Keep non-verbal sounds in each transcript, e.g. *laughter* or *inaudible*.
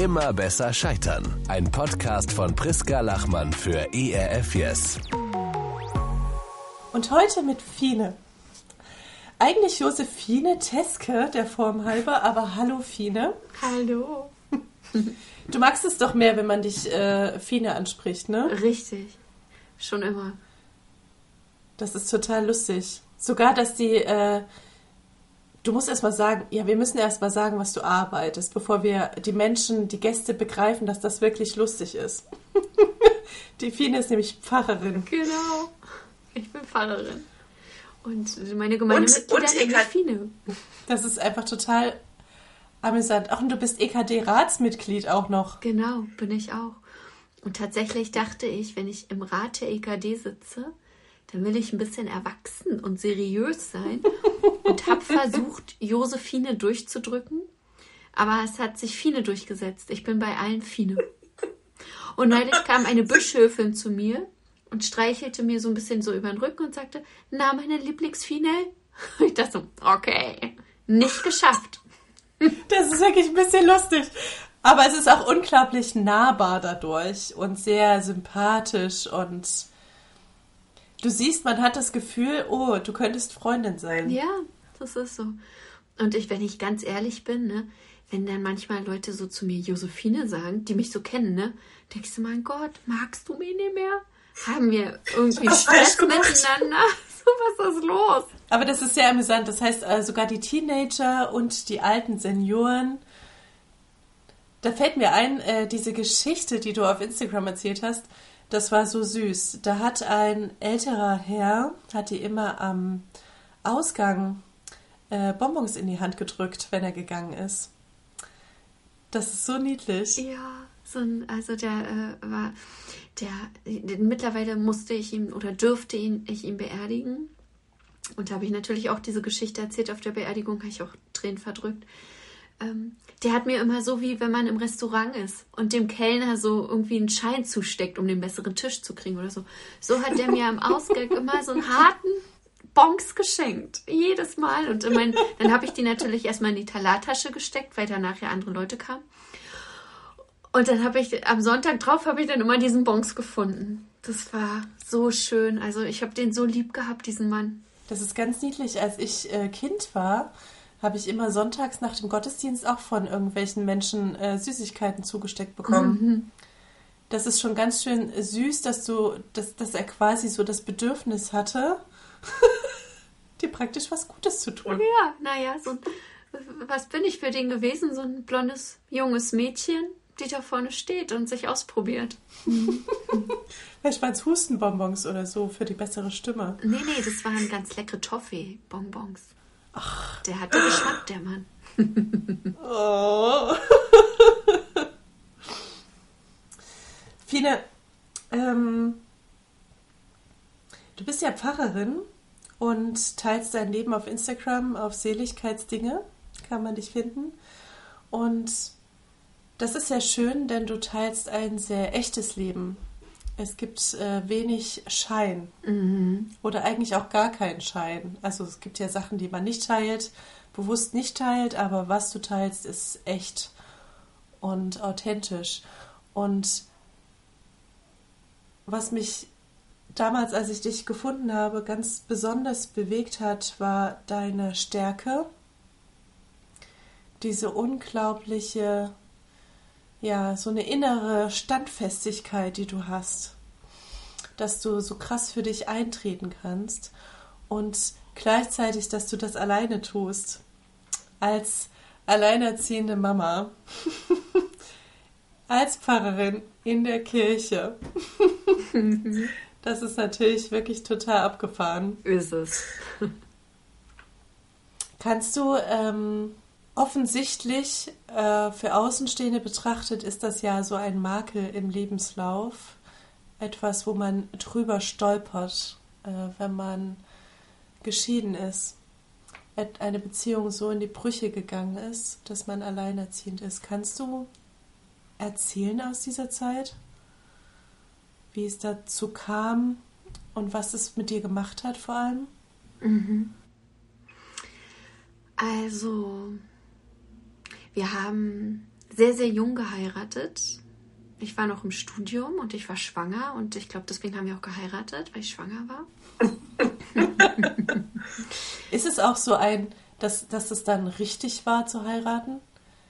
Immer besser scheitern. Ein Podcast von Priska Lachmann für ERF Yes. Und heute mit Fine. Eigentlich Josephine Teske, der Form halber, aber hallo Fine. Hallo. Du magst es doch mehr, wenn man dich äh, Fine anspricht, ne? Richtig. Schon immer. Das ist total lustig. Sogar, dass die, äh, du musst erst mal sagen, ja, wir müssen erst mal sagen, was du arbeitest, bevor wir die Menschen, die Gäste begreifen, dass das wirklich lustig ist. *laughs* die Fine ist nämlich Pfarrerin. Genau. Ich bin Pfarrerin. Und meine Gemeindemitglieder und, und Fine. Das ist einfach total amüsant. Ach, und du bist EKD-Ratsmitglied auch noch. Genau, bin ich auch. Und tatsächlich dachte ich, wenn ich im Rat der EKD sitze, dann will ich ein bisschen erwachsen und seriös sein und habe versucht, Josephine durchzudrücken. Aber es hat sich Fine durchgesetzt. Ich bin bei allen Fine. Und neulich kam eine Bischöfin zu mir und streichelte mir so ein bisschen so über den Rücken und sagte, na, meine Lieblingsfine? *laughs* Ich dachte so, okay, nicht geschafft. Das ist wirklich ein bisschen lustig. Aber es ist auch unglaublich nahbar dadurch und sehr sympathisch und du siehst, man hat das Gefühl, oh, du könntest Freundin sein. Ja, das ist so. Und ich, wenn ich ganz ehrlich bin, ne, wenn dann manchmal Leute so zu mir Josephine sagen, die mich so kennen, ne, denkst du, mein Gott, magst du mich nicht mehr? Haben wir irgendwie Stress miteinander? *laughs* So, was ist los? Aber das ist sehr amüsant. Das heißt, äh, sogar die Teenager und die alten Senioren. Da fällt mir ein, äh, diese Geschichte, die du auf Instagram erzählt hast, das war so süß. Da hat ein älterer Herr, hat die immer am Ausgang äh, Bonbons in die Hand gedrückt, wenn er gegangen ist. Das ist so niedlich. Ja, so ein, also der äh, war, der, mittlerweile musste ich ihn oder dürfte ihn, ich ihn beerdigen. Und da habe ich natürlich auch diese Geschichte erzählt auf der Beerdigung, habe ich auch Tränen verdrückt. Ähm, der hat mir immer so, wie wenn man im Restaurant ist und dem Kellner so irgendwie einen Schein zusteckt, um den besseren Tisch zu kriegen oder so. So hat der mir am Ausgang immer so einen harten Bonks geschenkt. Jedes Mal. Und mein, dann habe ich die natürlich erstmal in die Talartasche gesteckt, weil danach ja andere Leute kamen. Und dann habe ich am Sonntag drauf habe ich dann immer diesen Bonks gefunden. Das war so schön. Also ich habe den so lieb gehabt, diesen Mann. Das ist ganz niedlich. Als ich äh, Kind war, habe ich immer sonntags nach dem Gottesdienst auch von irgendwelchen Menschen äh, Süßigkeiten zugesteckt bekommen. Mhm. Das ist schon ganz schön süß, dass du, dass, dass er quasi so das Bedürfnis hatte, *laughs* dir praktisch was Gutes zu tun. Ja, naja, so was bin ich für den gewesen? So ein blondes, junges Mädchen, die da vorne steht und sich ausprobiert. *laughs* Vielleicht waren es Hustenbonbons oder so für die bessere Stimme. Nee, nee, das waren ganz leckere Toffee-Bonbons. Ach. Der hatte Geschmack, der Mann. oh. *laughs* Fine, ähm, du bist ja Pfarrerin und teilst dein Leben auf Instagram auf Seligkeitsdinge, kann man dich finden. Und das ist sehr schön, denn du teilst ein sehr echtes Leben. Es gibt äh, wenig Schein mhm. oder eigentlich auch gar keinen Schein. Also es gibt ja Sachen, die man nicht teilt, bewusst nicht teilt, aber was du teilst, ist echt und authentisch. Und was mich damals, als ich dich gefunden habe, ganz besonders bewegt hat, war deine Stärke, diese unglaubliche ja, so eine innere Standfestigkeit, die du hast, dass du so krass für dich eintreten kannst und gleichzeitig, dass du das alleine tust, als alleinerziehende Mama, *laughs* als Pfarrerin in der Kirche. *laughs* das ist natürlich wirklich total abgefahren. Ist es. Kannst du ähm, Offensichtlich äh, für Außenstehende betrachtet ist das ja so ein Makel im Lebenslauf, etwas, wo man drüber stolpert, äh, wenn man geschieden ist, eine Beziehung so in die Brüche gegangen ist, dass man alleinerziehend ist. Kannst du erzählen aus dieser Zeit, wie es dazu kam und was es mit dir gemacht hat vor allem? Mhm. Also wir haben sehr, sehr jung geheiratet. Ich war noch im Studium und ich war schwanger und ich glaube, deswegen haben wir auch geheiratet, weil ich schwanger war. *laughs* Ist es auch so ein, dass, dass es dann richtig war zu heiraten?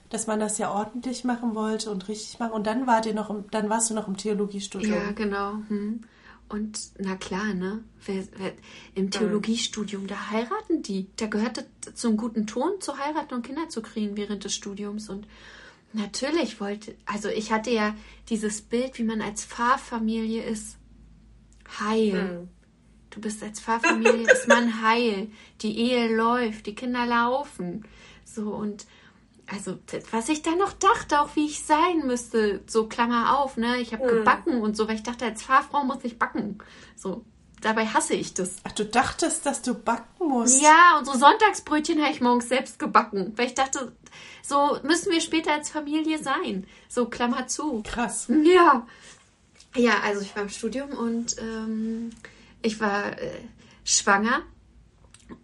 Dass man das ja ordentlich machen wollte und richtig machen. Und dann wart ihr noch im, dann warst du noch im Theologiestudium. Ja, genau. Hm. Und na klar, ne? Wer, wer, Im Theologiestudium, da heiraten die. Da gehört es zum guten Ton, zu heiraten und Kinder zu kriegen während des Studiums. Und natürlich wollte, also ich hatte ja dieses Bild, wie man als Pfarrfamilie ist. Heil. Mhm. Du bist als Pfarrfamilie, ist man *laughs* heil. Die Ehe läuft, die Kinder laufen. So und also was ich da noch dachte, auch wie ich sein müsste, so Klammer auf, ne? Ich habe mhm. gebacken und so, weil ich dachte, als Fahrfrau muss ich backen. So, dabei hasse ich das. Ach, du dachtest, dass du backen musst? Ja, und so Sonntagsbrötchen habe ich morgens selbst gebacken, weil ich dachte, so müssen wir später als Familie sein. So Klammer zu. Krass. Ja. Ja, also ich war im Studium und ähm, ich war äh, schwanger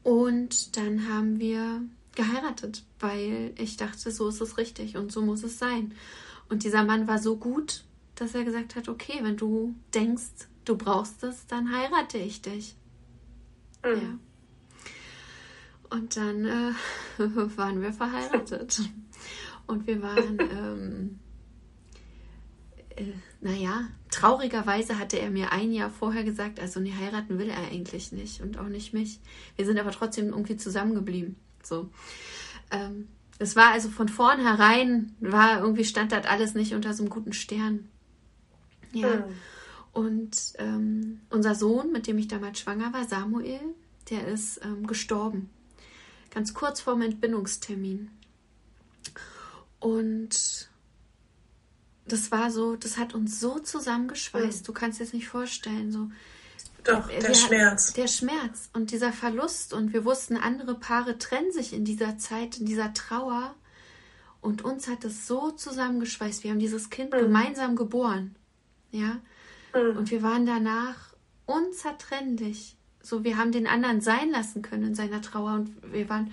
und dann haben wir geheiratet, weil ich dachte, so ist es richtig und so muss es sein. Und dieser Mann war so gut, dass er gesagt hat, okay, wenn du denkst, du brauchst es, dann heirate ich dich. Mhm. Ja. Und dann äh, *laughs* waren wir verheiratet. Und wir waren, *laughs* ähm, äh, naja, traurigerweise hatte er mir ein Jahr vorher gesagt, also nee, heiraten will er eigentlich nicht und auch nicht mich. Wir sind aber trotzdem irgendwie zusammengeblieben. So. Ähm, es war also von vornherein, war irgendwie stand das alles nicht unter so einem guten Stern. Ja. Mhm. Und ähm, unser Sohn, mit dem ich damals schwanger war, Samuel, der ist ähm, gestorben. Ganz kurz vor dem Entbindungstermin. Und das war so, das hat uns so zusammengeschweißt. Mhm. Du kannst dir das nicht vorstellen. So, doch, der Schmerz. Der Schmerz und dieser Verlust. Und wir wussten, andere Paare trennen sich in dieser Zeit, in dieser Trauer. Und uns hat es so zusammengeschweißt. Wir haben dieses Kind mhm. gemeinsam geboren. Ja. Mhm. Und wir waren danach unzertrennlich. So, wir haben den anderen sein lassen können in seiner Trauer. Und wir waren,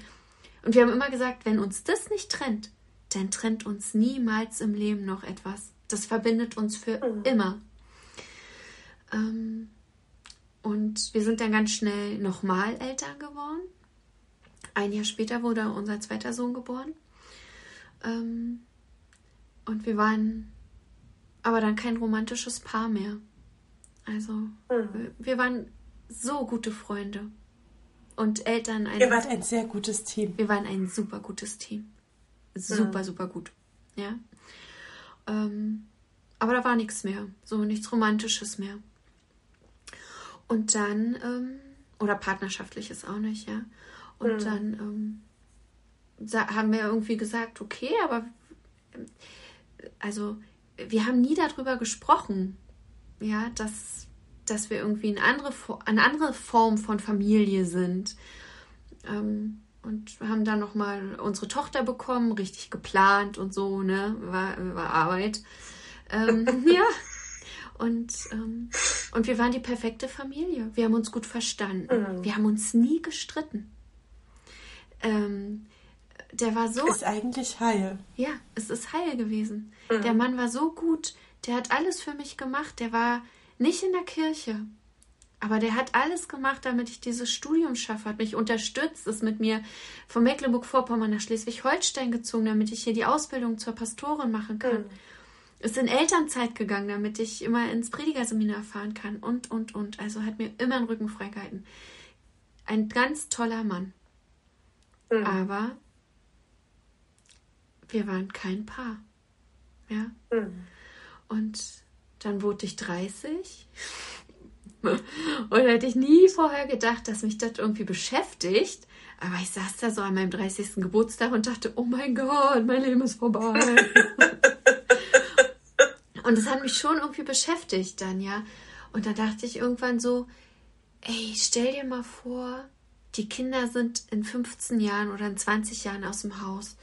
und wir haben immer gesagt, wenn uns das nicht trennt, dann trennt uns niemals im Leben noch etwas. Das verbindet uns für mhm. immer. Ähm, und wir sind dann ganz schnell nochmal Eltern geworden. Ein Jahr später wurde unser zweiter Sohn geboren. Ähm, und wir waren aber dann kein romantisches Paar mehr. Also mhm. wir waren so gute Freunde und Eltern. Ihr wart ein sehr gutes Team. Wir waren ein super gutes Team. Super, mhm. super gut. Ja. Ähm, aber da war nichts mehr. So nichts Romantisches mehr. Und dann, ähm, oder partnerschaftliches auch nicht, ja. Und mhm. dann ähm, haben wir irgendwie gesagt, okay, aber also wir haben nie darüber gesprochen, ja, dass, dass wir irgendwie eine andere, eine andere Form von Familie sind. Ähm, und wir haben dann nochmal unsere Tochter bekommen, richtig geplant und so, ne, war, war Arbeit. Ähm, *laughs* ja, und, ähm, und wir waren die perfekte Familie. Wir haben uns gut verstanden. Mhm. Wir haben uns nie gestritten. Ähm, der war so. Ist eigentlich heil. Ja, es ist heil gewesen. Mhm. Der Mann war so gut. Der hat alles für mich gemacht. Der war nicht in der Kirche. Aber der hat alles gemacht, damit ich dieses Studium schaffe, hat mich unterstützt, ist mit mir von Mecklenburg-Vorpommern nach Schleswig-Holstein gezogen, damit ich hier die Ausbildung zur Pastorin machen kann. Mhm ist in Elternzeit gegangen, damit ich immer ins Predigerseminar fahren kann und, und, und. Also hat mir immer den Rücken freigehalten. Ein ganz toller Mann. Mhm. Aber wir waren kein Paar. Ja. Mhm. Und dann wurde ich 30. und hätte ich nie vorher gedacht, dass mich das irgendwie beschäftigt. Aber ich saß da so an meinem 30. Geburtstag und dachte, oh mein Gott, mein Leben ist vorbei. *laughs* Und das hat mich schon irgendwie beschäftigt dann, ja. Und da dachte ich irgendwann so, ey, stell dir mal vor, die Kinder sind in 15 Jahren oder in 20 Jahren aus dem Haus.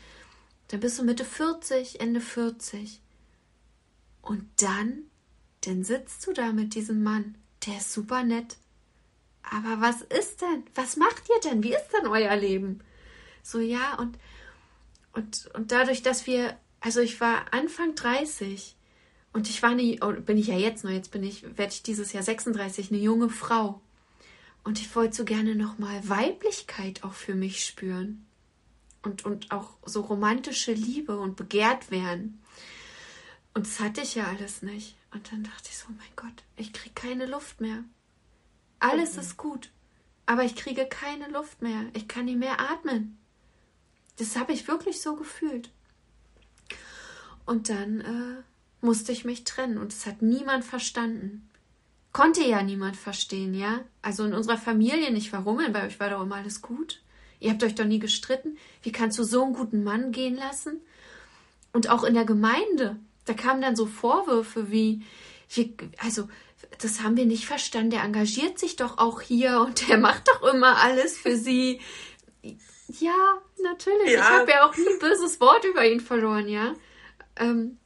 Dann bist du Mitte 40, Ende 40. Und dann, dann sitzt du da mit diesem Mann. Der ist super nett. Aber was ist denn? Was macht ihr denn? Wie ist denn euer Leben? So, ja, und, und, und dadurch, dass wir Also ich war Anfang 30 und ich war eine, oh, bin ich ja jetzt noch, jetzt bin ich, werde ich dieses Jahr 36, eine junge Frau. Und ich wollte so gerne nochmal Weiblichkeit auch für mich spüren. Und, und auch so romantische Liebe und begehrt werden. Und das hatte ich ja alles nicht. Und dann dachte ich so, oh mein Gott, ich kriege keine Luft mehr. Alles mhm. ist gut, aber ich kriege keine Luft mehr. Ich kann nicht mehr atmen. Das habe ich wirklich so gefühlt. Und dann äh, musste ich mich trennen und es hat niemand verstanden. Konnte ja niemand verstehen, ja? Also in unserer Familie nicht. Warum? Bei euch war doch immer alles gut. Ihr habt euch doch nie gestritten. Wie kannst du so einen guten Mann gehen lassen? Und auch in der Gemeinde, da kamen dann so Vorwürfe wie, wie also das haben wir nicht verstanden. Der engagiert sich doch auch hier und der macht doch immer alles für sie. Ja, natürlich. Ja. Ich habe ja auch nie ein böses Wort über ihn verloren, ja. Ähm,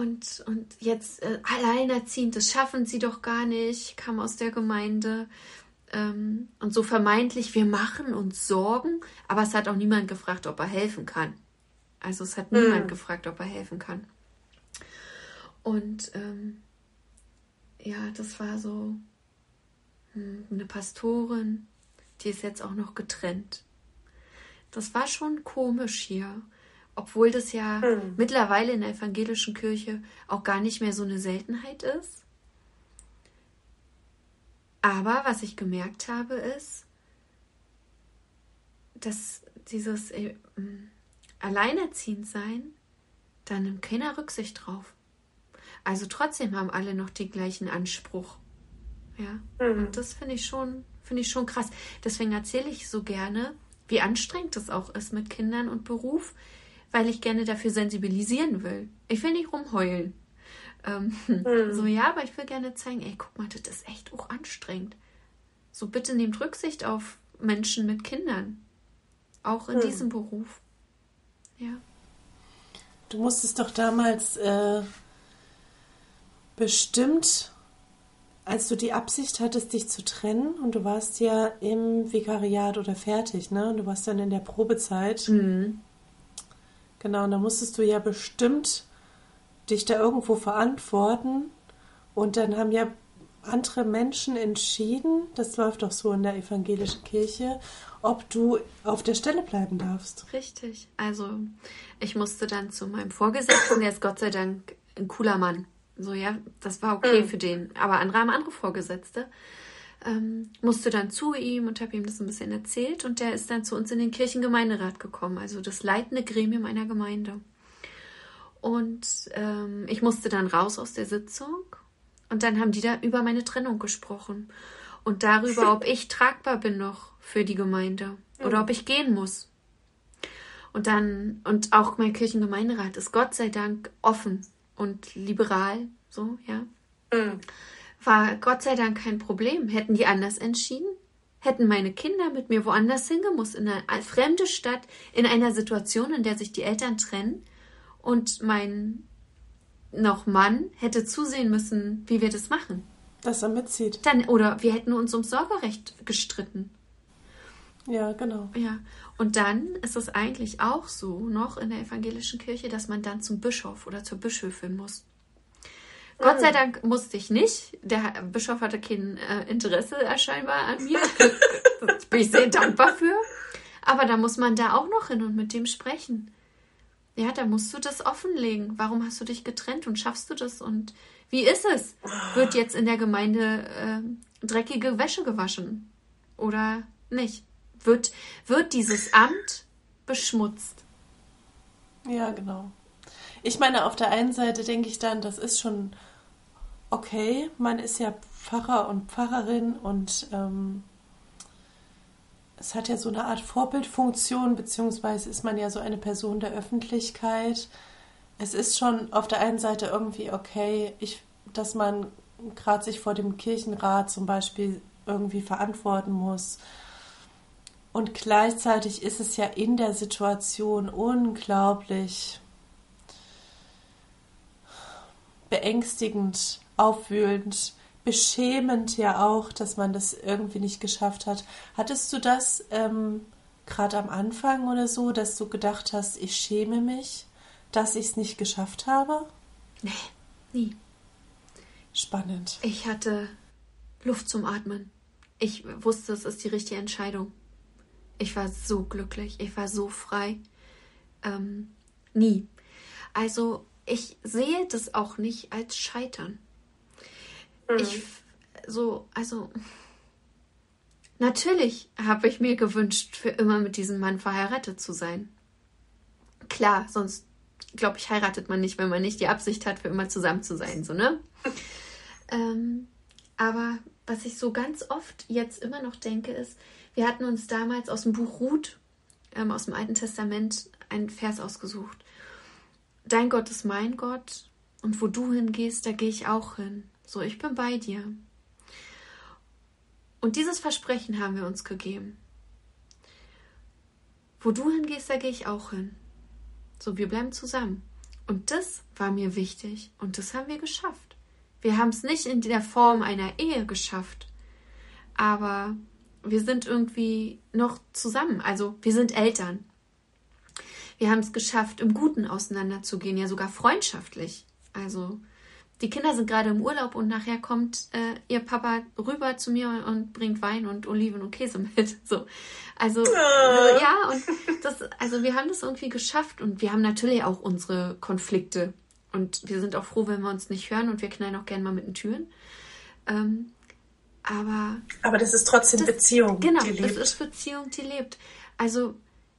und, und jetzt äh, alleinerziehend, das schaffen sie doch gar nicht, kam aus der Gemeinde. Ähm, und so vermeintlich, wir machen uns Sorgen, aber es hat auch niemand gefragt, ob er helfen kann. Also es hat mhm. niemand gefragt, ob er helfen kann. Und ähm, ja, das war so hm, eine Pastorin, die ist jetzt auch noch getrennt. Das war schon komisch hier obwohl das ja mhm. mittlerweile in der evangelischen Kirche auch gar nicht mehr so eine Seltenheit ist. Aber was ich gemerkt habe, ist, dass dieses äh, Alleinerziehendsein, da nimmt keiner Rücksicht drauf. Also trotzdem haben alle noch den gleichen Anspruch. Ja. Mhm. Und das finde ich schon, finde ich schon krass. Deswegen erzähle ich so gerne, wie anstrengend es auch ist mit Kindern und Beruf, weil ich gerne dafür sensibilisieren will. Ich will nicht rumheulen. Ähm, mhm. *laughs* So, ja, aber ich will gerne zeigen, ey, guck mal, das ist echt auch anstrengend. So, bitte nehmt Rücksicht auf Menschen mit Kindern. Auch in mhm. diesem Beruf. Ja. Du musstest doch damals äh, bestimmt, als du die Absicht hattest, dich zu trennen, und du warst ja im Vikariat oder fertig, ne? Und du warst dann in der Probezeit. Mhm. Genau, und da musstest du ja bestimmt dich da irgendwo verantworten. Und dann haben ja andere Menschen entschieden, das läuft doch so in der evangelischen Kirche, ob du auf der Stelle bleiben darfst. Richtig. Also ich musste dann zu meinem Vorgesetzten, der ist Gott sei Dank ein cooler Mann. So, ja, das war okay mhm. für den. Aber andere haben andere Vorgesetzte ähm, musste dann zu ihm und habe ihm das ein bisschen erzählt und der ist dann zu uns in den Kirchengemeinderat gekommen, also das leitende Gremium einer Gemeinde. Und ähm, ich musste dann raus aus der Sitzung und dann haben die da über meine Trennung gesprochen und darüber, *laughs* ob ich tragbar bin noch für die Gemeinde oder mhm. ob ich gehen muss. Und dann, und auch mein Kirchengemeinderat ist Gott sei Dank offen und liberal, so, ja. Mhm war Gott sei Dank kein Problem. Hätten die anders entschieden? Hätten meine Kinder mit mir woanders hingemusst, in eine fremde Stadt, in einer Situation, in der sich die Eltern trennen und mein noch Mann hätte zusehen müssen, wie wir das machen. Dass er mitzieht. Dann, oder wir hätten uns ums Sorgerecht gestritten. Ja, genau. Ja. Und dann ist es eigentlich auch so, noch in der evangelischen Kirche, dass man dann zum Bischof oder zur Bischöfin muss. Gott sei Dank musste ich nicht. Der Bischof hatte kein äh, Interesse scheinbar an mir. *laughs* bin ich sehr dankbar für. Aber da muss man da auch noch hin und mit dem sprechen. Ja, da musst du das offenlegen. Warum hast du dich getrennt und schaffst du das? Und wie ist es? Wird jetzt in der Gemeinde äh, dreckige Wäsche gewaschen? Oder nicht? Wird, wird dieses Amt beschmutzt? Ja, genau. Ich meine, auf der einen Seite denke ich dann, das ist schon okay, man ist ja Pfarrer und Pfarrerin und ähm, es hat ja so eine Art Vorbildfunktion, beziehungsweise ist man ja so eine Person der Öffentlichkeit. Es ist schon auf der einen Seite irgendwie okay, ich, dass man gerade sich vor dem Kirchenrat zum Beispiel irgendwie verantworten muss. Und gleichzeitig ist es ja in der Situation unglaublich beängstigend, aufwühlend, beschämend ja auch, dass man das irgendwie nicht geschafft hat. Hattest du das ähm, gerade am Anfang oder so, dass du gedacht hast, ich schäme mich? dass ich es nicht geschafft habe? Nee, nie. Spannend. Ich hatte Luft zum Atmen. Ich wusste, es ist die richtige Entscheidung. Ich war so glücklich, ich war so frei. Ähm, nie. Also ich sehe das auch nicht als Scheitern. Mhm. Ich so, also natürlich habe ich mir gewünscht, für immer mit diesem Mann verheiratet zu sein. Klar, sonst glaube ich, heiratet man nicht, wenn man nicht die Absicht hat, für immer zusammen zu sein, so, ne? ähm, aber was ich so ganz oft jetzt immer noch denke, ist, wir hatten uns damals aus dem Buch Ruth, ähm, aus dem Alten Testament, einen Vers ausgesucht. Dein Gott ist mein Gott und wo du hingehst, da gehe ich auch hin. So, ich bin bei dir. Und dieses Versprechen haben wir uns gegeben. Wo du hingehst, da gehe ich auch hin. So, wir bleiben zusammen. Und das war mir wichtig und das haben wir geschafft. Wir haben es nicht in der Form einer Ehe geschafft, aber wir sind irgendwie noch zusammen. Also wir sind Eltern. Wir haben es geschafft, im Guten auseinanderzugehen, ja sogar freundschaftlich. Also die Kinder sind gerade im Urlaub und nachher kommt äh, ihr Papa rüber zu mir und bringt Wein und Oliven und Käse mit. *laughs* So. Also äh, ja, und das, also wir haben das irgendwie geschafft und wir haben natürlich auch unsere Konflikte. Und wir sind auch froh, wenn wir uns nicht hören und wir knallen auch gerne mal mit den Türen. Ähm, aber. Aber das ist trotzdem das, Beziehung. Genau, die lebt. das ist Beziehung, die lebt. Also,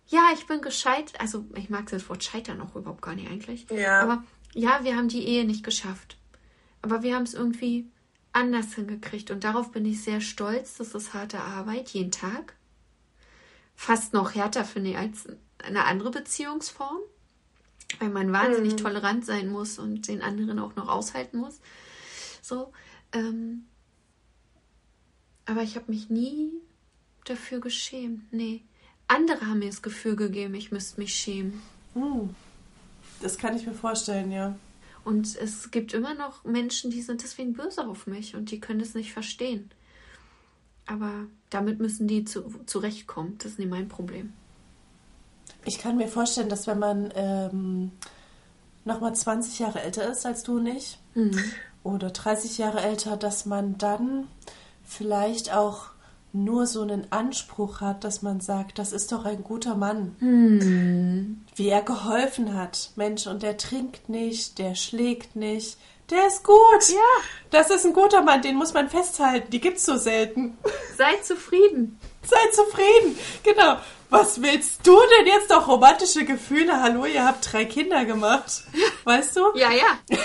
ja, ich bin gescheit. Also, ich mag das Wort scheitern auch überhaupt gar nicht eigentlich. Ja. Aber ja, wir haben die Ehe nicht geschafft. Aber wir haben es irgendwie anders hingekriegt. Und darauf bin ich sehr stolz. Das ist harte Arbeit, jeden Tag. Fast noch härter, finde ich, als eine andere Beziehungsform. Weil man wahnsinnig mhm. tolerant sein muss und den anderen auch noch aushalten muss. So. Ähm, aber ich habe mich nie dafür geschämt. Nee. Andere haben mir das Gefühl gegeben, ich müsste mich schämen. Uh, das kann ich mir vorstellen, ja. Und es gibt immer noch Menschen, die sind deswegen böse auf mich und die können es nicht verstehen. Aber damit müssen die zu, zurechtkommen. Das ist nicht mein Problem. Ich kann mir vorstellen, dass wenn man ähm, nochmal 20 Jahre älter ist als du und ich mhm. oder 30 Jahre älter, dass man dann vielleicht auch nur so einen Anspruch hat, dass man sagt, das ist doch ein guter Mann. Hm. Wie er geholfen hat. Mensch, und der trinkt nicht, der schlägt nicht. Der ist gut. Ja. Das ist ein guter Mann, den muss man festhalten. Die gibt's so selten. Sei zufrieden. Sei zufrieden. Genau. Was willst du denn jetzt doch romantische Gefühle? Hallo, ihr habt drei Kinder gemacht. Weißt du? Ja, ja.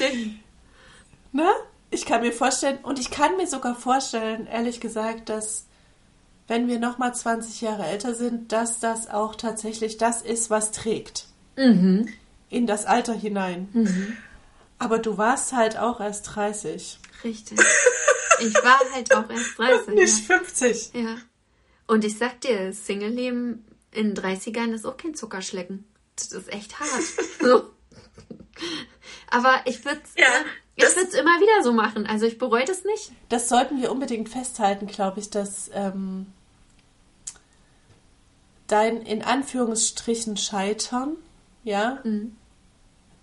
*laughs* ne? Ich kann mir vorstellen, und ich kann mir sogar vorstellen, ehrlich gesagt, dass wenn wir nochmal 20 Jahre älter sind, dass das auch tatsächlich das ist, was trägt. Mhm. In das Alter hinein. Mhm. Aber du warst halt auch erst 30. Richtig. Ich war halt auch erst *laughs* 30. Nicht ja. 50. Ja. Und ich sag dir, Single-Leben in 30ern ist auch kein Zuckerschlecken. Das ist echt hart. *laughs* so. Aber ich würde ja. Ich würde es immer wieder so machen. Also ich bereue das nicht. Das sollten wir unbedingt festhalten, glaube ich, dass ähm, dein in Anführungsstrichen Scheitern, ja, mhm.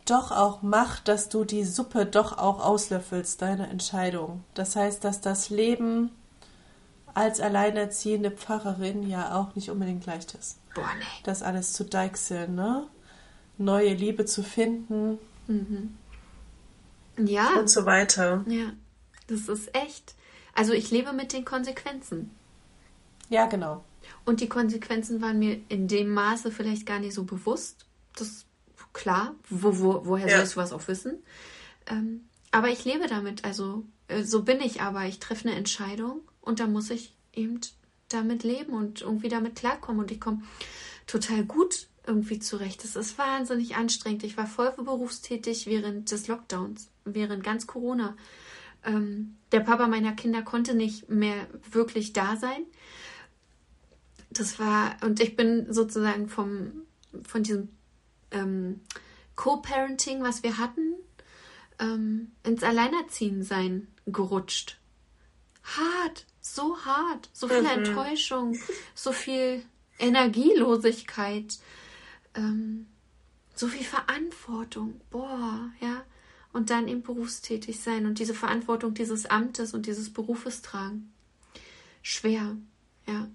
doch auch macht, dass du die Suppe doch auch auslöffelst, deine Entscheidung. Das heißt, dass das Leben als alleinerziehende Pfarrerin ja auch nicht unbedingt leicht ist. Boah, nee. Das alles zu deichseln, ne? Neue Liebe zu finden. Mhm. Ja. Und so weiter. Ja, das ist echt. Also ich lebe mit den Konsequenzen. Ja, genau. Und die Konsequenzen waren mir in dem Maße vielleicht gar nicht so bewusst. Das ist klar. Wo, wo, woher ja. sollst du was auch wissen? Ähm, aber ich lebe damit. Also äh, so bin ich aber. Ich treffe eine Entscheidung und da muss ich eben damit leben und irgendwie damit klarkommen. Und ich komme total gut irgendwie zurecht. Es ist wahnsinnig anstrengend. Ich war voll berufstätig während des Lockdowns, während ganz Corona. Ähm, der Papa meiner Kinder konnte nicht mehr wirklich da sein. Das war, und ich bin sozusagen vom, von diesem ähm, Co-Parenting, was wir hatten, ähm, ins Alleinerziehensein gerutscht. Hart, so hart, so viel mhm. Enttäuschung, so viel Energielosigkeit. Ähm, so viel Verantwortung, boah, ja. Und dann eben berufstätig sein und diese Verantwortung dieses Amtes und dieses Berufes tragen. Schwer, ja.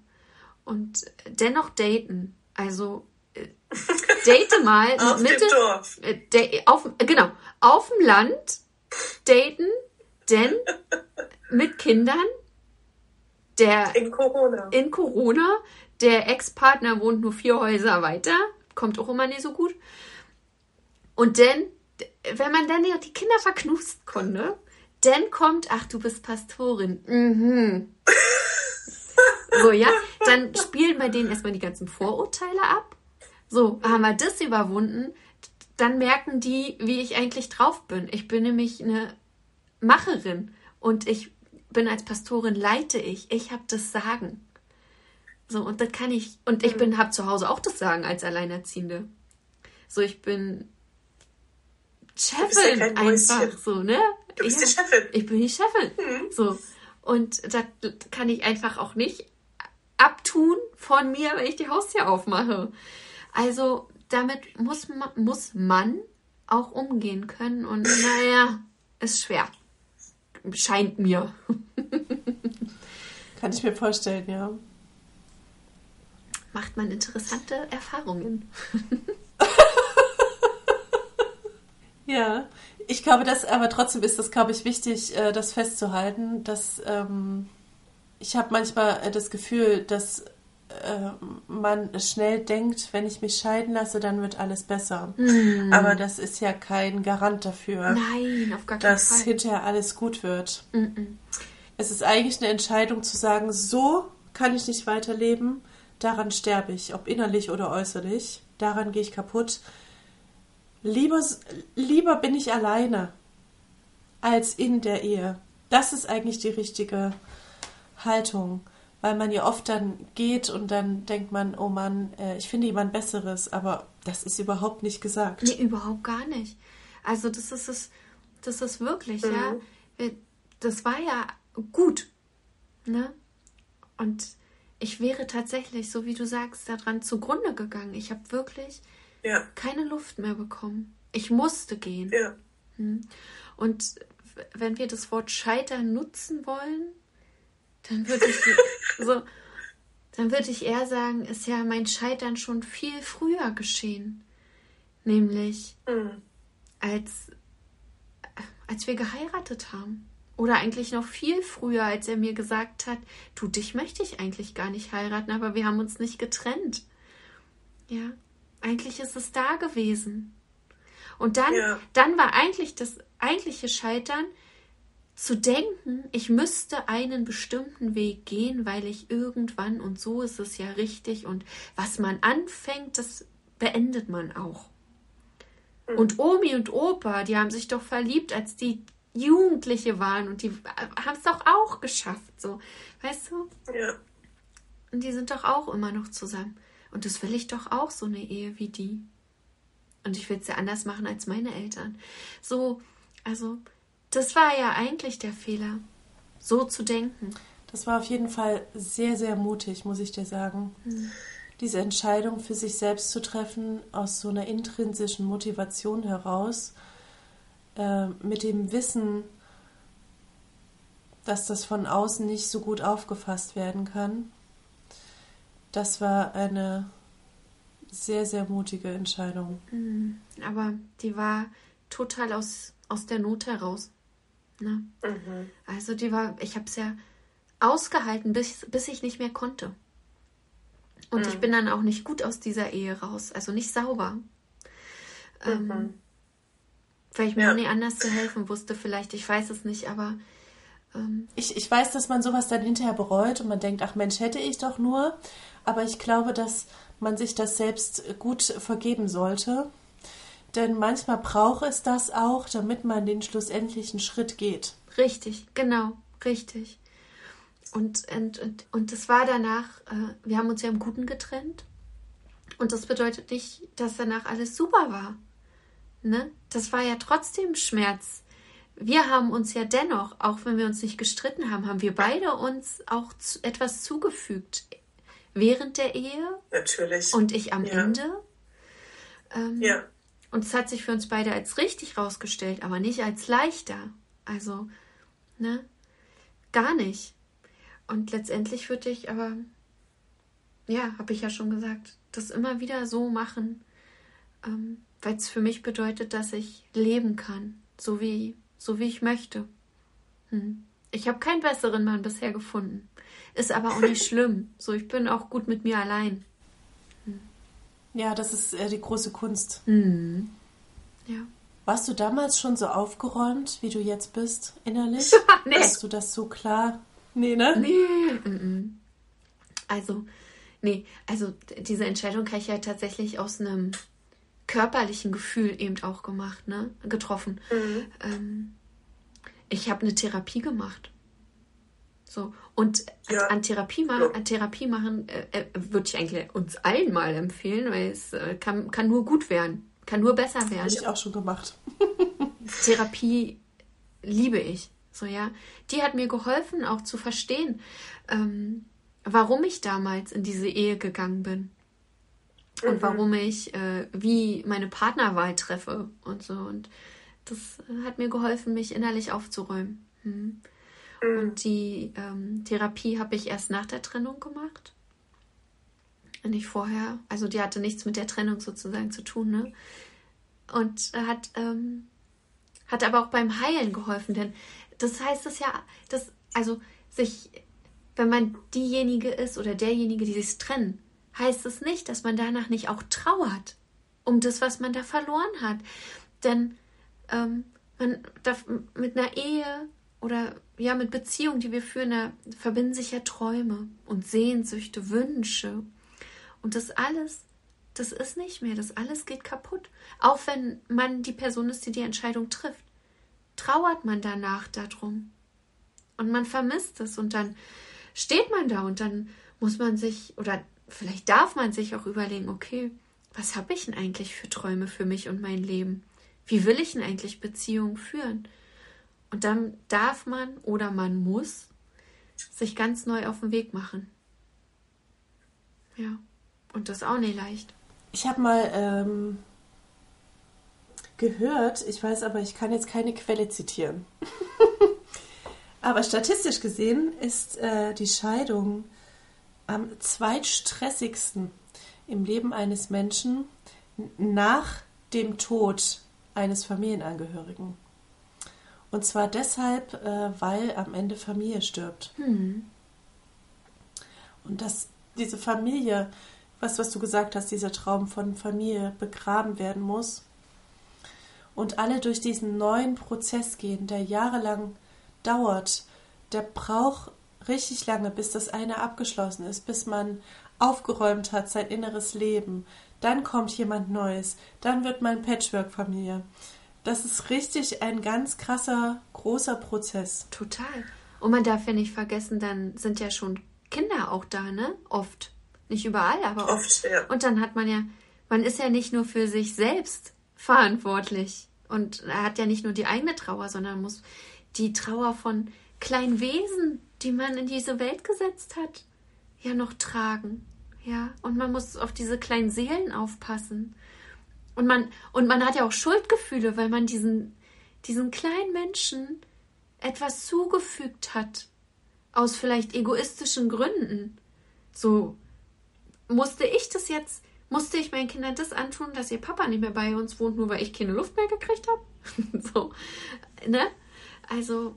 Und dennoch daten. Also äh, date mal *laughs* auf Mitte, dem Dorf. äh, auf, genau, auf dem Land daten, denn *laughs* mit Kindern, der In Corona. in Corona, der Ex-Partner wohnt nur vier Häuser weiter, kommt auch immer nicht so gut. Und dann, wenn man dann die Kinder verknust konnte, dann kommt, ach, du bist Pastorin. Mhm. *laughs* So, ja, dann spielen bei denen erstmal die ganzen Vorurteile ab. So, haben wir das überwunden, dann merken die, wie ich eigentlich drauf bin. Ich bin nämlich eine Macherin und ich bin als Pastorin leite ich. Ich habe das Sagen. So, und das kann ich, und ich bin, habe zu Hause auch das Sagen als Alleinerziehende. So, ich bin ja Chefin kein einfach, Mäuschen. so, ne? Du bist Ja, die Chefin. Ich bin die Chefin. So. Und das kann ich einfach auch nicht abtun von mir, wenn ich die Haustür aufmache. Also, damit muss man, muss man auch umgehen können. Und *laughs* naja, ist schwer. Scheint mir. *laughs* Kann ich mir vorstellen, ja. Macht man interessante Erfahrungen. *laughs* Ja, ich glaube, das, aber trotzdem ist das, glaube ich, wichtig, äh, das festzuhalten, dass ähm, ich habe manchmal äh, das Gefühl, dass äh, man schnell denkt, wenn ich mich scheiden lasse, dann wird alles besser. Aber das ist ja kein Garant dafür, Nein, auf gar keinen dass Fall. hinterher alles gut wird. Mm-mm. Es ist eigentlich eine Entscheidung zu sagen, so kann ich nicht weiterleben, daran sterbe ich, ob innerlich oder äußerlich, daran gehe ich kaputt. Lieber, lieber bin ich alleine als in der Ehe. Das ist eigentlich die richtige Haltung, weil man ja oft dann geht und dann denkt man, oh Mann, äh, ich finde jemand Besseres, aber das ist überhaupt nicht gesagt. Nee, überhaupt gar nicht. Also das ist es, das ist wirklich, ja. Wir- Das war ja gut, ne? Und ich wäre tatsächlich, so wie du sagst, daran zugrunde gegangen. Ich habe wirklich Ja, keine Luft mehr bekommen. Ich musste gehen. ja. Und w- wenn wir das Wort Scheitern nutzen wollen, dann würde ich *laughs* so, dann würde ich eher sagen, ist ja mein Scheitern schon viel früher geschehen. Nämlich Hm. als, als wir geheiratet haben. Oder eigentlich noch viel früher, als er mir gesagt hat, du, dich möchte ich eigentlich gar nicht heiraten, aber wir haben uns nicht getrennt. Ja, eigentlich ist es da gewesen. Und dann, Ja. dann war eigentlich das eigentliche Scheitern, zu denken, ich müsste einen bestimmten Weg gehen, weil ich irgendwann, und so ist es ja richtig, und was man anfängt, das beendet man auch. Und Omi und Opa, die haben sich doch verliebt, als die Jugendliche waren und die haben es doch auch geschafft, so. Weißt du? Ja. Und die sind doch auch immer noch zusammen. Und das will ich doch auch, so eine Ehe wie die. Und ich will es ja anders machen als meine Eltern. So, also, das war ja eigentlich der Fehler, so zu denken. Das war auf jeden Fall sehr, sehr mutig, muss ich dir sagen. Diese Entscheidung für sich selbst zu treffen, aus so einer intrinsischen Motivation heraus, äh, mit dem Wissen, dass das von außen nicht so gut aufgefasst werden kann. Das war eine sehr, sehr mutige Entscheidung. Aber die war total aus, aus der Not heraus. Ne? Mhm. Also die war, ich habe es ja ausgehalten, bis, bis ich nicht mehr konnte. Und Mhm. ich bin dann auch nicht gut aus dieser Ehe raus, also nicht sauber. Ähm, weil ich mir Mhm. Ja. auch nie anders zu helfen wusste, vielleicht, ich weiß es nicht, aber ähm, Ich, ich weiß, dass man sowas dann hinterher bereut und man denkt, ach Mensch, hätte ich doch nur. Aber ich glaube, dass man sich das selbst gut vergeben sollte. Denn manchmal braucht es das auch, damit man den schlussendlichen Schritt geht. richtig, genau, richtig. Und, und, und, und das war danach, äh, wir haben uns ja im Guten getrennt. Und das bedeutet nicht, dass danach alles super war. Ne? Das war ja trotzdem Schmerz. Wir haben uns ja dennoch, auch wenn wir uns nicht gestritten haben, haben wir beide uns auch zu, etwas zugefügt während der Ehe Natürlich. und ich am Ja. Ende. Ähm, ja. Und es hat sich für uns beide als richtig rausgestellt, aber nicht als leichter. Also, ne? Gar nicht. Und letztendlich würde ich aber, ja, habe ich ja schon gesagt, das immer wieder so machen, ähm, weil es für mich bedeutet, dass ich leben kann, so wie, so wie ich möchte. Hm. Ich habe keinen besseren Mann bisher gefunden. Ist aber auch nicht *laughs* schlimm. So, ich bin auch gut mit mir allein. Hm. Ja, das ist äh, die große Kunst. Hm. Ja. Warst du damals schon so aufgeräumt, wie du jetzt bist, innerlich? *laughs* nee. Hast du das so klar? Nee, ne? Nee. Also, nee, also diese Entscheidung habe ich ja tatsächlich aus einem körperlichen Gefühl eben auch gemacht, ne? Getroffen. Mhm. Ähm, ich habe eine Therapie gemacht. So. Und ja. an, Therapie ma ja. an Therapie machen äh, äh, würde ich eigentlich uns allen mal empfehlen, weil es äh, kann, kann nur gut werden, kann nur besser werden. Habe ich auch schon gemacht. *laughs* *laughs* Therapie liebe ich. So, ja. Die hat mir geholfen, auch zu verstehen, ähm, warum ich damals in diese Ehe gegangen bin. Und mhm. warum ich, äh, wie meine Partnerwahl treffe und so. Und das hat mir geholfen, mich innerlich aufzuräumen. Mhm. Mhm. Und die ähm, Therapie habe ich erst nach der Trennung gemacht. Nicht vorher. Also die hatte nichts mit der Trennung sozusagen zu tun, ne? Und hat, ähm, hat aber auch beim Heilen geholfen, denn das heißt es ja, dass, also sich, wenn man diejenige ist oder derjenige, die sich trennen, heißt es nicht, dass man danach nicht auch trauert um das, was man da verloren hat. Denn ähm, man darf mit einer Ehe oder ja mit Beziehungen, die wir führen, da verbinden sich ja Träume und Sehnsüchte, Wünsche. Und das alles, das ist nicht mehr, das alles geht kaputt. Auch wenn man die Person ist, die die Entscheidung trifft, trauert man danach darum. Und man vermisst es und dann steht man da und dann muss man sich oder vielleicht darf man sich auch überlegen, okay, was habe ich denn eigentlich für Träume für mich und mein Leben? Wie will ich denn eigentlich Beziehungen führen? Und dann darf man oder man muss sich ganz neu auf den Weg machen. Ja, und das auch nicht leicht. Ich habe mal ähm, gehört, ich weiß aber, ich kann jetzt keine Quelle zitieren. *laughs* aber statistisch gesehen ist äh, die Scheidung am zweitstressigsten im Leben eines Menschen nach dem Tod eines Familienangehörigen. Und zwar deshalb, äh, weil am Ende Familie stirbt. Hm. Und dass diese Familie, was, was du gesagt hast, dieser Traum von Familie begraben werden muss. Und alle durch diesen neuen Prozess gehen, der jahrelang dauert. Der braucht richtig lange, bis das eine abgeschlossen ist, bis man aufgeräumt hat, sein inneres Leben. Dann kommt jemand Neues. Dann wird man Patchwork-Familie. Das ist richtig ein ganz krasser, großer Prozess. Total. Und man darf ja nicht vergessen, dann sind ja schon Kinder auch da, ne? Oft. Nicht überall, aber oft. oft ja. Und dann hat man ja, man ist ja nicht nur für sich selbst verantwortlich. Und er hat ja nicht nur die eigene Trauer, sondern muss die Trauer von kleinen Wesen, die man in diese Welt gesetzt hat, ja noch tragen. Ja, und man muss auf diese kleinen Seelen aufpassen. Und man, und man hat ja auch Schuldgefühle, weil man diesen, diesen kleinen Menschen etwas zugefügt hat. Aus vielleicht egoistischen Gründen. So, musste ich das jetzt, musste ich meinen Kindern das antun, dass ihr Papa nicht mehr bei uns wohnt, nur weil ich keine Luft mehr gekriegt habe? *laughs* so, ne? Also,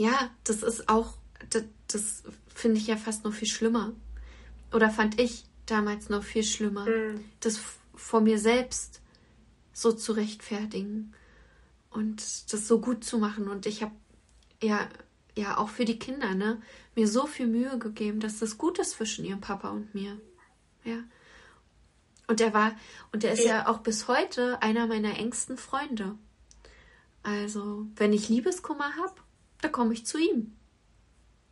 ja, das ist auch, das, das finde ich ja fast noch viel schlimmer. Oder fand ich damals noch viel schlimmer. Mhm. Das vor mir selbst so zu rechtfertigen und das so gut zu machen. Und ich habe ja, ja auch für die Kinder, ne, mir so viel Mühe gegeben, dass das gut ist zwischen ihrem Papa und mir. Ja. Und er war, und er ist ja auch bis heute einer meiner engsten Freunde. Also, wenn ich Liebeskummer habe, da komme ich zu ihm.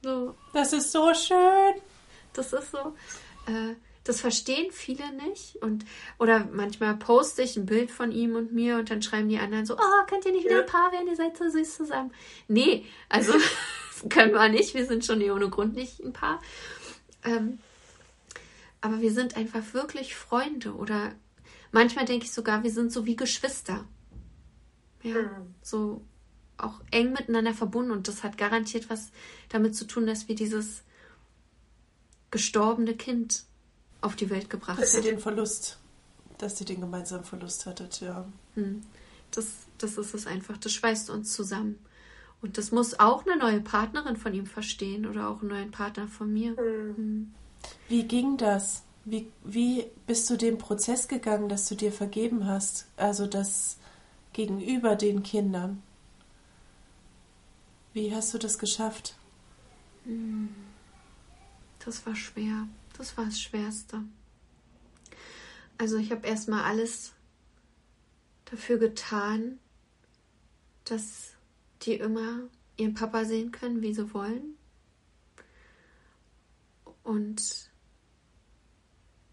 So. Das ist so schön. Das ist so. Äh, das verstehen viele nicht. Und, oder manchmal poste ich ein Bild von ihm und mir und dann schreiben die anderen so, oh, könnt ihr nicht wieder ein Paar werden, ihr seid so süß zusammen. Nee, also *laughs* können wir nicht. Wir sind schon ohne Grund nicht ein Paar. Ähm, aber wir sind einfach wirklich Freunde oder manchmal denke ich sogar, wir sind so wie Geschwister. Ja, Mhm. so auch eng miteinander verbunden und das hat garantiert was damit zu tun, dass wir dieses gestorbene Kind auf die Welt gebracht Dass ihr haben. den Verlust, dass ihr den gemeinsamen Verlust hattet, ja. Hm. Das, das ist es einfach. Das schweißt uns zusammen. Und das muss auch eine neue Partnerin von ihm verstehen oder auch einen neuen Partner von mir. Hm. Wie ging das? Wie, wie bist du den Prozess gegangen, dass du dir vergeben hast? Also das gegenüber den Kindern. Wie hast du das geschafft? Das war schwer. Das war das Schwerste. Also ich habe erstmal alles dafür getan, dass die immer ihren Papa sehen können, wie sie wollen. Und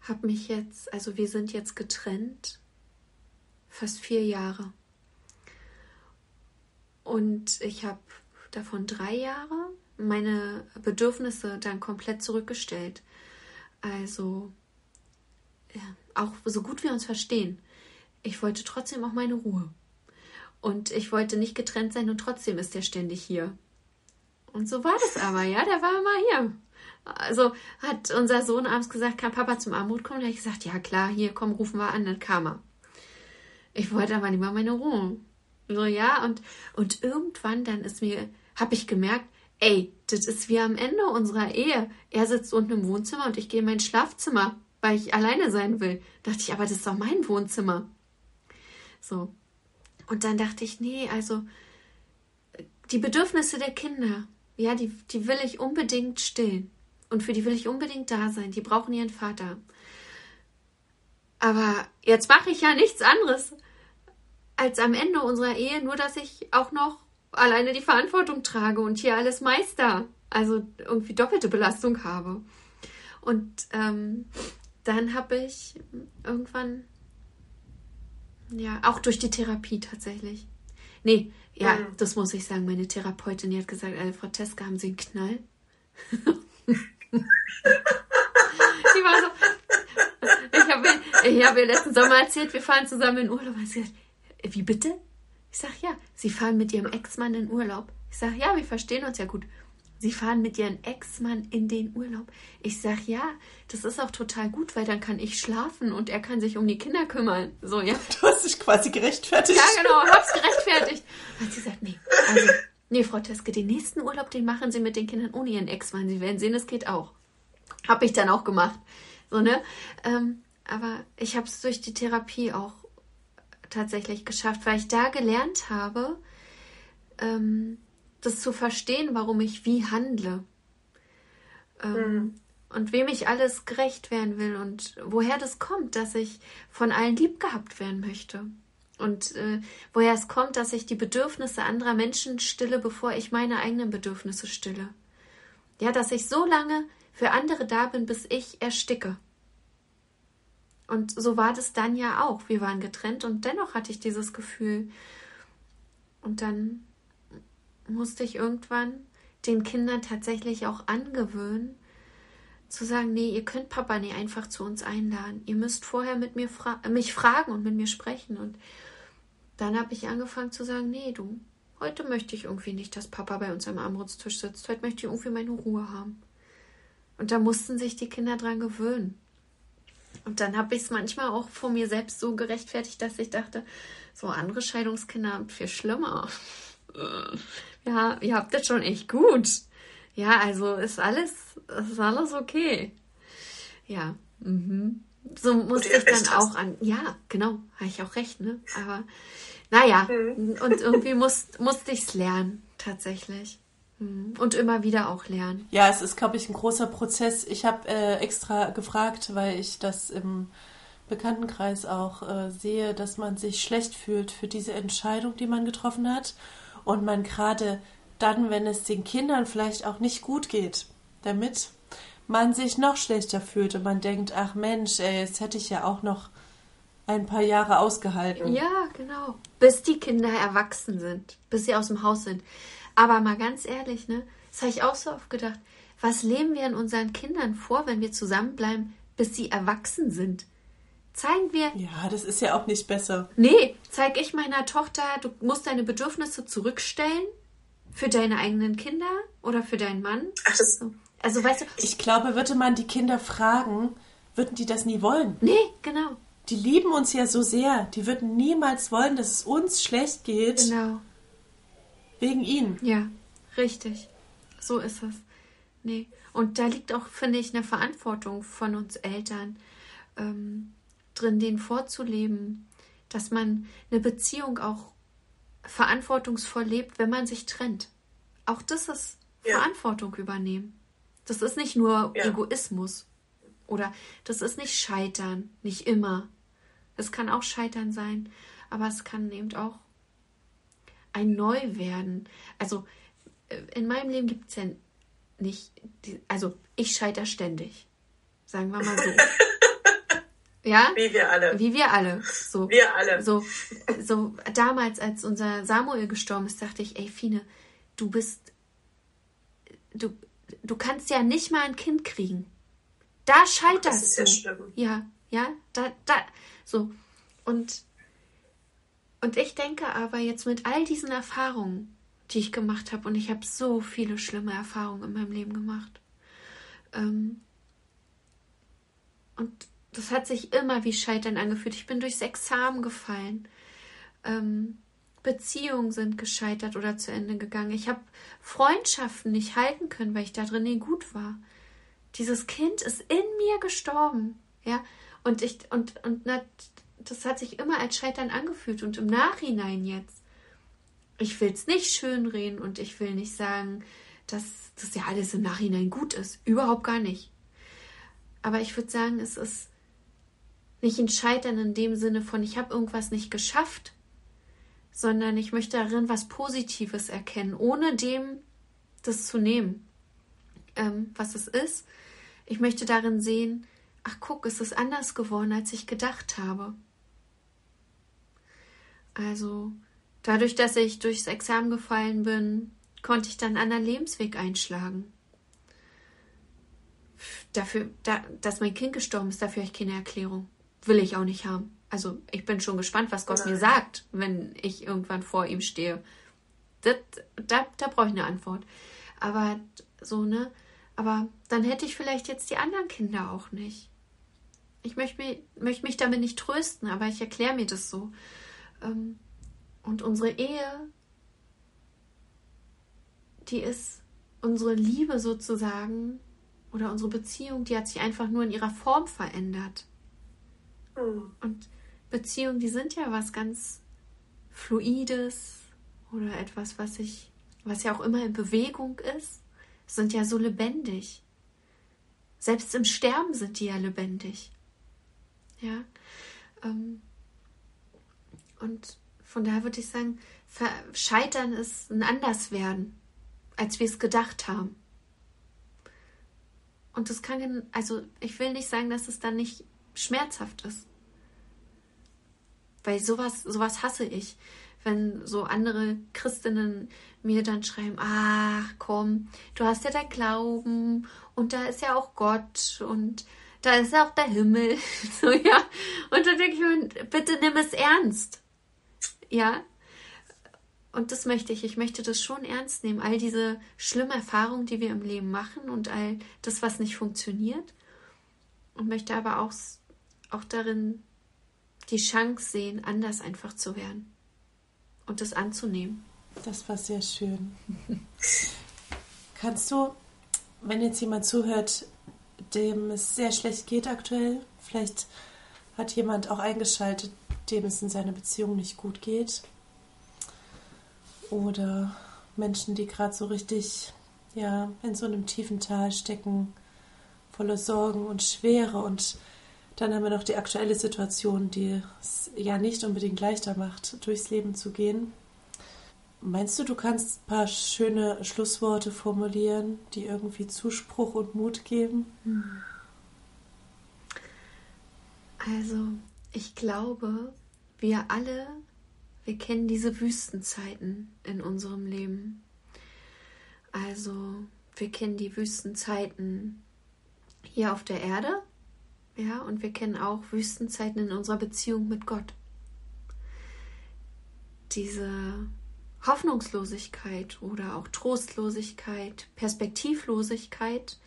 habe mich jetzt, also wir sind jetzt getrennt, fast vier Jahre. Und ich habe davon drei Jahre meine Bedürfnisse dann komplett zurückgestellt. Also ja, auch so gut wir uns verstehen. Ich wollte trotzdem auch meine Ruhe. Und ich wollte nicht getrennt sein und trotzdem ist er ständig hier. Und so war das aber, ja, der war immer hier. Also hat unser Sohn abends gesagt, kann Papa zum Armut kommen? Da habe ich gesagt, ja klar, hier, komm, rufen wir an, dann kam er. Ich wollte aber lieber meine Ruhe. So, ja, und, und irgendwann dann ist mir, habe ich gemerkt, ey, das ist wie am Ende unserer Ehe. Er sitzt unten im Wohnzimmer und ich gehe in mein Schlafzimmer, weil ich alleine sein will. Da dachte ich, aber das ist doch mein Wohnzimmer. So. Und dann dachte ich, nee, also die Bedürfnisse der Kinder, ja, die, die will ich unbedingt stillen. Und für die will ich unbedingt da sein. Die brauchen ihren Vater. Aber jetzt mache ich ja nichts anderes als am Ende unserer Ehe, nur dass ich auch noch alleine die Verantwortung trage und hier alles meister. Also irgendwie doppelte Belastung habe. Und ähm, dann habe ich irgendwann, ja, auch durch die Therapie tatsächlich. Nee, ja, Mhm. das muss ich sagen. Meine Therapeutin, die hat gesagt, äh, Frau Teske, haben Sie einen Knall? *laughs* die war so. Ich habe ich hab ihr letzten Sommer erzählt, wir fahren zusammen in Urlaub. Und sie sagt, wie bitte? Ich sag ja, Sie fahren mit Ihrem Ex-Mann in Urlaub. Ich sag ja, wir verstehen uns ja gut. Sie fahren mit Ihrem Ex-Mann in den Urlaub. Ich sag ja, das ist auch total gut, weil dann kann ich schlafen und er kann sich um die Kinder kümmern. So, ja. *laughs* Du hast dich quasi gerechtfertigt. Ja, genau, hab's gerechtfertigt. Hat sie gesagt, nee, also, nee, Frau Teske, den nächsten Urlaub, den machen Sie mit den Kindern ohne Ihren Ex-Mann. Sie werden sehen, es geht auch. Hab ich dann auch gemacht. So, ne? Ähm, aber ich habe es durch die Therapie auch tatsächlich geschafft, weil ich da gelernt habe, ähm, das zu verstehen, warum ich wie handle. Ähm, Und wem ich alles gerecht werden will und woher das kommt, dass ich von allen lieb gehabt werden möchte. Und äh, woher es kommt, dass ich die Bedürfnisse anderer Menschen stille, bevor ich meine eigenen Bedürfnisse stille. Ja, dass ich so lange für andere da bin, bis ich ersticke. Und so war das dann ja auch. Wir waren getrennt und dennoch hatte ich dieses Gefühl. Und dann musste ich irgendwann den Kindern tatsächlich auch angewöhnen, zu sagen, nee, ihr könnt Papa nie einfach zu uns einladen. Ihr müsst vorher mit mir fra mich fragen und mit mir sprechen. Und dann habe ich angefangen zu sagen, nee, du, heute möchte ich irgendwie nicht, dass Papa bei uns am Armutstisch sitzt. Heute möchte ich irgendwie meine Ruhe haben. Und da mussten sich die Kinder dran gewöhnen. Und dann habe ich es manchmal auch vor mir selbst so gerechtfertigt, dass ich dachte, so andere Scheidungskinder haben viel schlimmer. Ja, ihr habt das schon echt gut. Ja, also ist alles, ist alles okay. Ja, mhm. so musste ihr ich dann auch an. Ja, genau, habe ich auch recht, ne? Aber naja, und irgendwie muss, musste ich es lernen, tatsächlich. Mhm. Und immer wieder auch lernen. Ja, es ist, glaube ich, ein großer Prozess. Ich habe äh, extra gefragt, weil ich das im Bekanntenkreis auch äh, sehe, dass man sich schlecht fühlt für diese Entscheidung, die man getroffen hat. Und man gerade dann, wenn es den Kindern vielleicht auch nicht gut geht, damit man sich noch schlechter fühlt und man denkt, ach Mensch, ey, jetzt hätte ich ja auch noch ein paar Jahre ausgehalten. Ja, genau. Bis die Kinder erwachsen sind, bis sie aus dem Haus sind. Aber mal ganz ehrlich, ne? Das habe ich auch so oft gedacht. Was leben wir in unseren Kindern vor, wenn wir zusammenbleiben, bis sie erwachsen sind? zeigen wir. Ja, das ist ja auch nicht besser. Nee, zeig ich meiner Tochter, du musst deine Bedürfnisse zurückstellen für deine eigenen Kinder oder für deinen Mann. Ach, das, Also weißt du, Ich glaube, würde man die Kinder fragen, würden die das nie wollen. nee, genau, Die lieben uns ja so sehr. Die würden niemals wollen, dass es uns schlecht geht genau. Wegen ihnen. Ja, richtig. So ist es. Nee. Und da liegt auch, finde ich, eine Verantwortung von uns Eltern ähm, drin, denen vorzuleben, dass man eine Beziehung auch verantwortungsvoll lebt, wenn man sich trennt. Auch das ist Ja. Verantwortung übernehmen. Das ist nicht nur Ja. Egoismus oder das ist nicht Scheitern, nicht immer. Es kann auch Scheitern sein, aber es kann eben auch ein Neuwerden. Also äh, in meinem Leben gibt es ja nicht, also ich scheiter ständig, sagen wir mal so. *laughs* ja, wie wir alle. wie wir alle. So. Wir alle. So, so damals, als unser Samuel gestorben ist, dachte ich, ey Fine, du bist, du, du kannst ja nicht mal ein Kind kriegen. Da scheiterst Das ist ja du. schlimm. Ja, ja, da, da, so. Und, und ich denke aber jetzt mit all diesen Erfahrungen, die ich gemacht habe, und ich habe so viele schlimme Erfahrungen in meinem Leben gemacht. Ähm, und das hat sich immer wie Scheitern angefühlt. Ich bin durchs Examen gefallen. Ähm, Beziehungen sind gescheitert oder zu Ende gegangen. Ich habe Freundschaften nicht halten können, weil ich da drin nie gut war. Dieses Kind ist in mir gestorben. Ja, und ich, und, und das hat sich immer als Scheitern angefühlt. Und im Nachhinein jetzt, ich will es nicht schönreden und ich will nicht sagen, dass das ja alles im Nachhinein gut ist. Überhaupt gar nicht. Aber ich würde sagen, es ist nicht ein Scheitern in dem Sinne von, ich habe irgendwas nicht geschafft, sondern ich möchte darin was Positives erkennen, ohne dem das zu nehmen, ähm, was es ist. Ich möchte darin sehen, ach guck, es ist anders geworden, als ich gedacht habe. Also dadurch, dass ich durchs Examen gefallen bin, konnte ich dann einen anderen Lebensweg einschlagen. Dafür, da, dass mein Kind gestorben ist, dafür habe ich keine Erklärung. Will ich auch nicht haben. Also ich bin schon gespannt, was Gott mir Nein. sagt, wenn ich irgendwann vor ihm stehe. Das, da da brauche ich eine Antwort. Aber so, ne? Aber dann hätte ich vielleicht jetzt die anderen Kinder auch nicht. Ich möchte mich, möchte mich damit nicht trösten, aber ich erkläre mir das so. Ähm, und unsere Ehe, die ist unsere Liebe sozusagen oder unsere Beziehung, die hat sich einfach nur in ihrer Form verändert. Hm. Und Beziehungen, die sind ja was ganz Fluides oder etwas, was ich, was ja auch immer in Bewegung ist, sind ja so lebendig. Selbst im Sterben sind die ja lebendig. Ja. Ähm, und von daher würde ich sagen, Scheitern ist ein Anderswerden, als wir es gedacht haben. Und das kann, also ich will nicht sagen, dass es dann nicht schmerzhaft ist. Weil sowas, sowas hasse ich. Wenn so andere Christinnen mir dann schreiben, ach komm, du hast ja dein Glauben und da ist ja auch Gott und da ist ja auch der Himmel. *laughs* So, ja. Und dann denke ich mir, bitte nimm es ernst. Ja. Und das möchte ich. Ich möchte das schon ernst nehmen. All diese schlimmen Erfahrungen, die wir im Leben machen und all das, was nicht funktioniert. Und möchte aber auch, auch darin die Chance sehen, anders einfach zu werden. Und das anzunehmen. Das war sehr schön. *laughs* Kannst du, wenn jetzt jemand zuhört, dem es sehr schlecht geht aktuell, vielleicht hat jemand auch eingeschaltet, dem es in seiner Beziehung nicht gut geht, oder Menschen, die gerade so richtig ja in so einem tiefen Tal stecken, voller Sorgen und Schwere und dann haben wir noch die aktuelle Situation, die es ja nicht unbedingt leichter macht, durchs Leben zu gehen. Meinst du, du kannst ein paar schöne Schlussworte formulieren, die irgendwie Zuspruch und Mut geben? Also, ich glaube, wir alle, wir kennen diese Wüstenzeiten in unserem Leben. Also, wir kennen die Wüstenzeiten hier auf der Erde, Ja, und wir kennen auch Wüstenzeiten in unserer Beziehung mit Gott. Diese Hoffnungslosigkeit oder auch Trostlosigkeit, Perspektivlosigkeit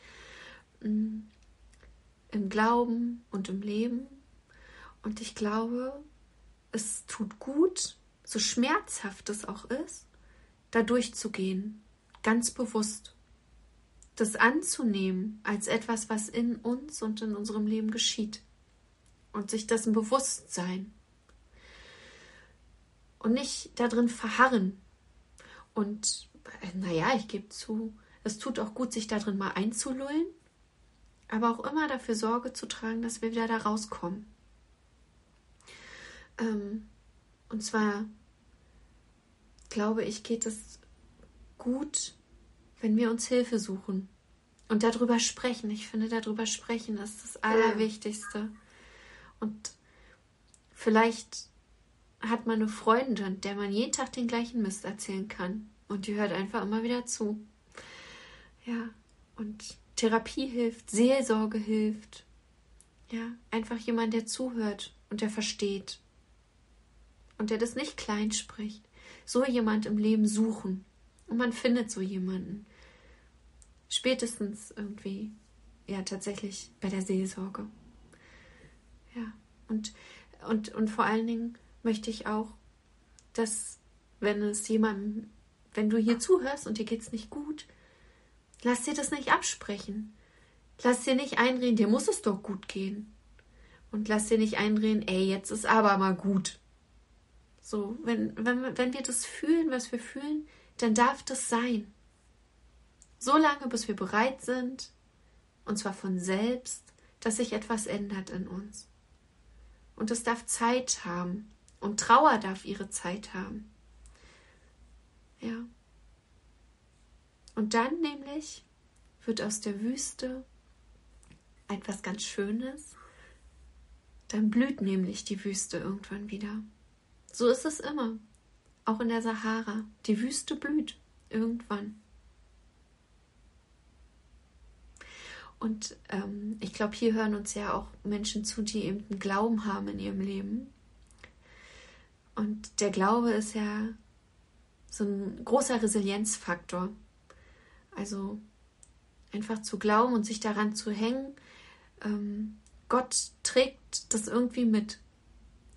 mm, im Glauben und im Leben. Und ich glaube, es tut gut, so schmerzhaft es auch ist, da durchzugehen, ganz bewusst. Das anzunehmen als etwas, was in uns und in unserem Leben geschieht. Und sich dessen bewusst sein. Und nicht darin verharren. Und äh, naja, ich gebe zu, es tut auch gut, sich darin mal einzulullen, aber auch immer dafür Sorge zu tragen, dass wir wieder da rauskommen. Ähm, und zwar, glaube ich, geht es gut, wenn wir uns Hilfe suchen und darüber sprechen. Ich finde, darüber sprechen ist das Allerwichtigste. Und vielleicht hat man eine Freundin, der man jeden Tag den gleichen Mist erzählen kann. Und die hört einfach immer wieder zu. Ja, und Therapie hilft, Seelsorge hilft. Ja, einfach jemand, der zuhört und der versteht. Und der das nicht klein spricht. So jemand im Leben suchen. Und man findet so jemanden. Spätestens irgendwie, ja, tatsächlich bei der Seelsorge. Ja, und, und, und vor allen Dingen möchte ich auch, dass, wenn es jemandem, wenn du hier zuhörst und dir geht's nicht gut, lass dir das nicht absprechen. Lass dir nicht einreden, dir muss es doch gut gehen. Und lass dir nicht einreden, ey, jetzt ist aber mal gut. So, wenn, wenn, wenn wir das fühlen, was wir fühlen, dann darf das sein. So lange, bis wir bereit sind, und zwar von selbst, dass sich etwas ändert in uns. Und es darf Zeit haben. Und Trauer darf ihre Zeit haben. Ja. Und dann nämlich wird aus der Wüste etwas ganz Schönes. Dann blüht nämlich die Wüste irgendwann wieder. So ist es immer. Auch in der Sahara. Die Wüste blüht irgendwann. Und ähm, ich glaube, hier hören uns ja auch Menschen zu, die eben einen Glauben haben in ihrem Leben. Und der Glaube ist ja so ein großer Resilienzfaktor. Also einfach zu glauben und sich daran zu hängen. Ähm, Gott trägt das irgendwie mit.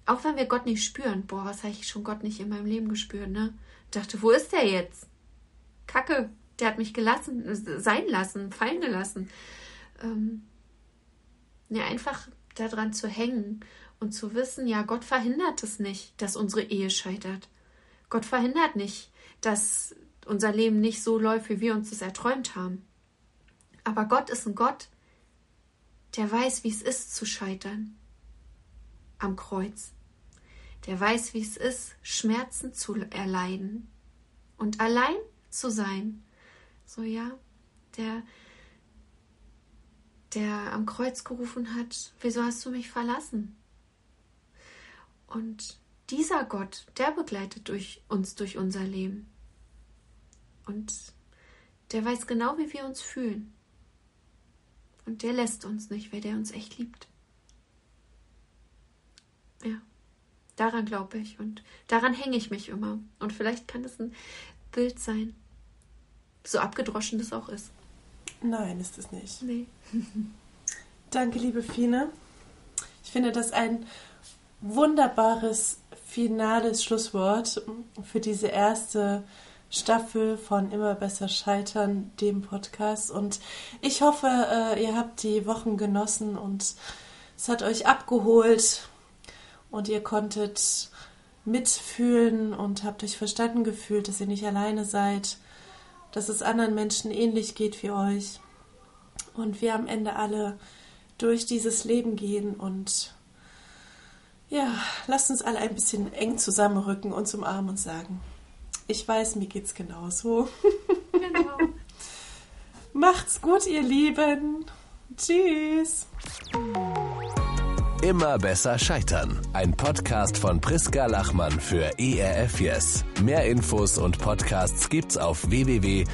Auch wenn wir Gott nicht spüren. Boah, was habe ich schon Gott nicht in meinem Leben gespürt, ne? dachte, wo ist der jetzt? Kacke, der hat mich gelassen, sein lassen, fallen gelassen. Ähm, ja, einfach daran zu hängen und zu wissen, ja, Gott verhindert es nicht, dass unsere Ehe scheitert. Gott verhindert nicht, dass unser Leben nicht so läuft, wie wir uns das erträumt haben. Aber Gott ist ein Gott, der weiß, wie es ist zu scheitern am Kreuz. Der weiß, wie es ist, Schmerzen zu erleiden und allein zu sein. So ja, der der am Kreuz gerufen hat, wieso hast du mich verlassen? Und dieser Gott, der begleitet durch uns durch unser Leben. Und der weiß genau, wie wir uns fühlen. Und der lässt uns nicht, weil der uns echt liebt. Ja, daran glaube ich und daran hänge ich mich immer. Und vielleicht kann es ein Bild sein, so abgedroschen das auch ist. Nein, ist es nicht. Nee. *laughs* Danke, liebe Fine. Ich finde das ein wunderbares finales Schlusswort für diese erste Staffel von Immer besser scheitern, dem Podcast. Und ich hoffe, äh, ihr habt die Wochen genossen und es hat euch abgeholt und ihr konntet mitfühlen und habt euch verstanden gefühlt, dass ihr nicht alleine seid, dass es anderen Menschen ähnlich geht wie euch und wir am Ende alle durch dieses Leben gehen und ja, lasst uns alle ein bisschen eng zusammenrücken und zum Arm und sagen, ich weiß, mir geht's genauso. Genau. *laughs* Macht's gut, ihr Lieben. Tschüss. Immer besser scheitern. Ein Podcast von Priska Lachmann für ERF Yes. Mehr Infos und Podcasts gibt's auf www.erfyes.de.